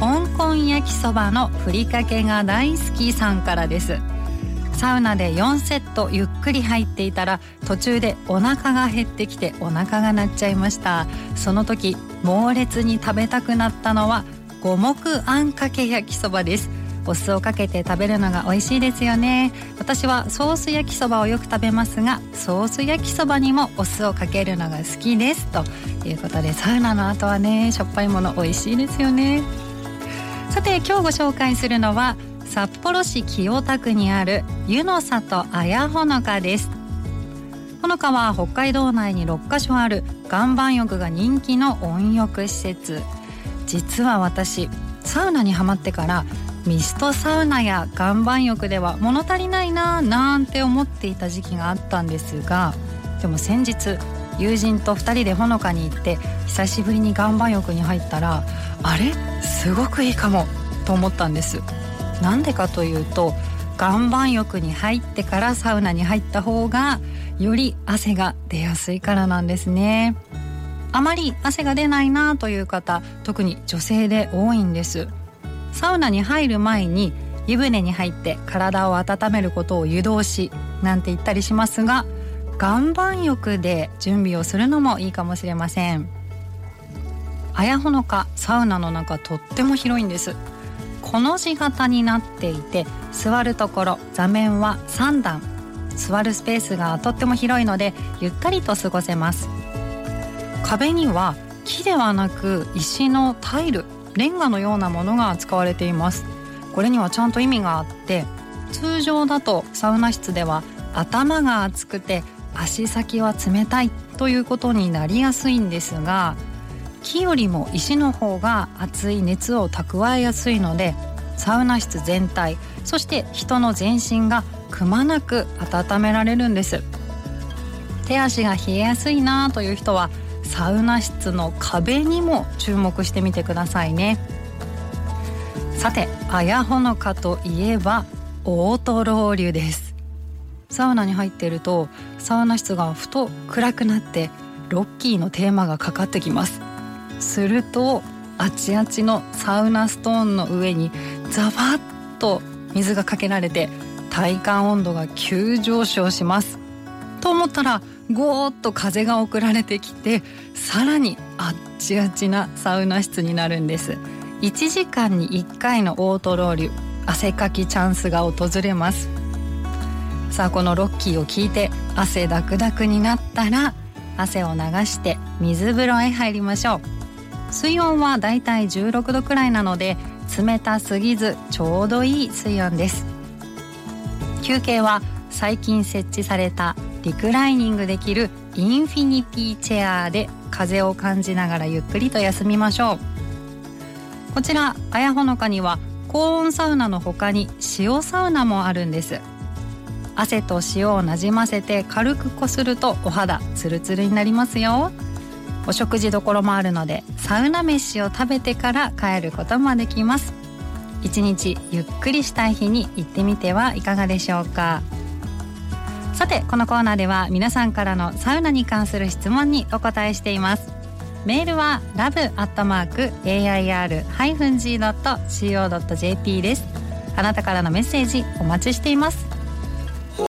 香港焼きそばのふりかけが大好きさんからです。サウナで4セットゆっくり入っていたら途中でお腹が減ってきてお腹が鳴っちゃいました。その時猛烈に食べたくなったのは五目あんかけ焼きそばです。お酢をかけて食べるのが美味しいですよね。私はソース焼きそばをよく食べますがソース焼きそばにもお酢をかけるのが好きです。ということでサウナの後はねしょっぱいもの美味しいですよね。さて今日ご紹介するのは札幌市清田区にある湯の里綾ほのかです。ほのかは北海道内に6カ所ある岩盤浴が人気の温浴施設。実は私サウナにはまってからミストサウナや岩盤浴では物足りないななんて思っていた時期があったんですがでも先日友人と2人でほのかに行って久しぶりに岩盤浴に入ったらあれ？すごくいいかも。と思ったんです。なんでかというと岩盤浴に入ってからサウナに入った方がより汗が出やすいからなんですね。あまり汗が出ないなという方特に女性で多いんです。サウナに入る前に湯船に入って体を温めることを湯通しなんて言ったりしますが岩盤浴で準備をするのもいいかもしれません。綾ほのかサウナの中とっても広いんです。この字型になっていて座るところ座面は3段。座るスペースがとっても広いのでゆったりと過ごせます。壁には木ではなく石のタイルレンガのようなものが使われています。これにはちゃんと意味があって通常だとサウナ室では頭が熱くて足先は冷たいということになりやすいんですが木よりも石の方が熱い熱を蓄えやすいのでサウナ室全体そして人の全身がくまなく温められるんです。手足が冷えやすいなという人はサウナ室の壁にも注目してみてくださいね。さて綾ほのかといえばオートロウリュです。サウナに入っているとサウナ室がふと暗くなってロッキーのテーマがかかってきます。するとあちあちのサウナストーンの上にザバッと水がかけられて体感温度が急上昇します。と思ったらゴーッと風が送られてきてさらにあっちあちなサウナ室になるんです。1時間に1回のオートロール汗かきチャンスが訪れます。さあこのロッキーを聞いて汗ダクダクになったら汗を流して水風呂へ入りましょう。水温はだいたい16度くらいなので冷たすぎずちょうどいい水温です。休憩は最近設置されたリクライニングできるインフィニティチェアで風を感じながらゆっくりと休みましょう。こちら綾ほのかには高温サウナの他に塩サウナもあるんです。汗と塩をなじませて軽くこするとお肌ツルツルになりますよ。お食事どころもあるのでサウナ飯を食べてから帰ることもできます。一日ゆっくりしたい日に行ってみてはいかがでしょうか。さてこのコーナーでは皆さんからのサウナに関する質問にお答えしています。メールは love.air-g.co.jp です。あなたからのメッセージお待ちしています。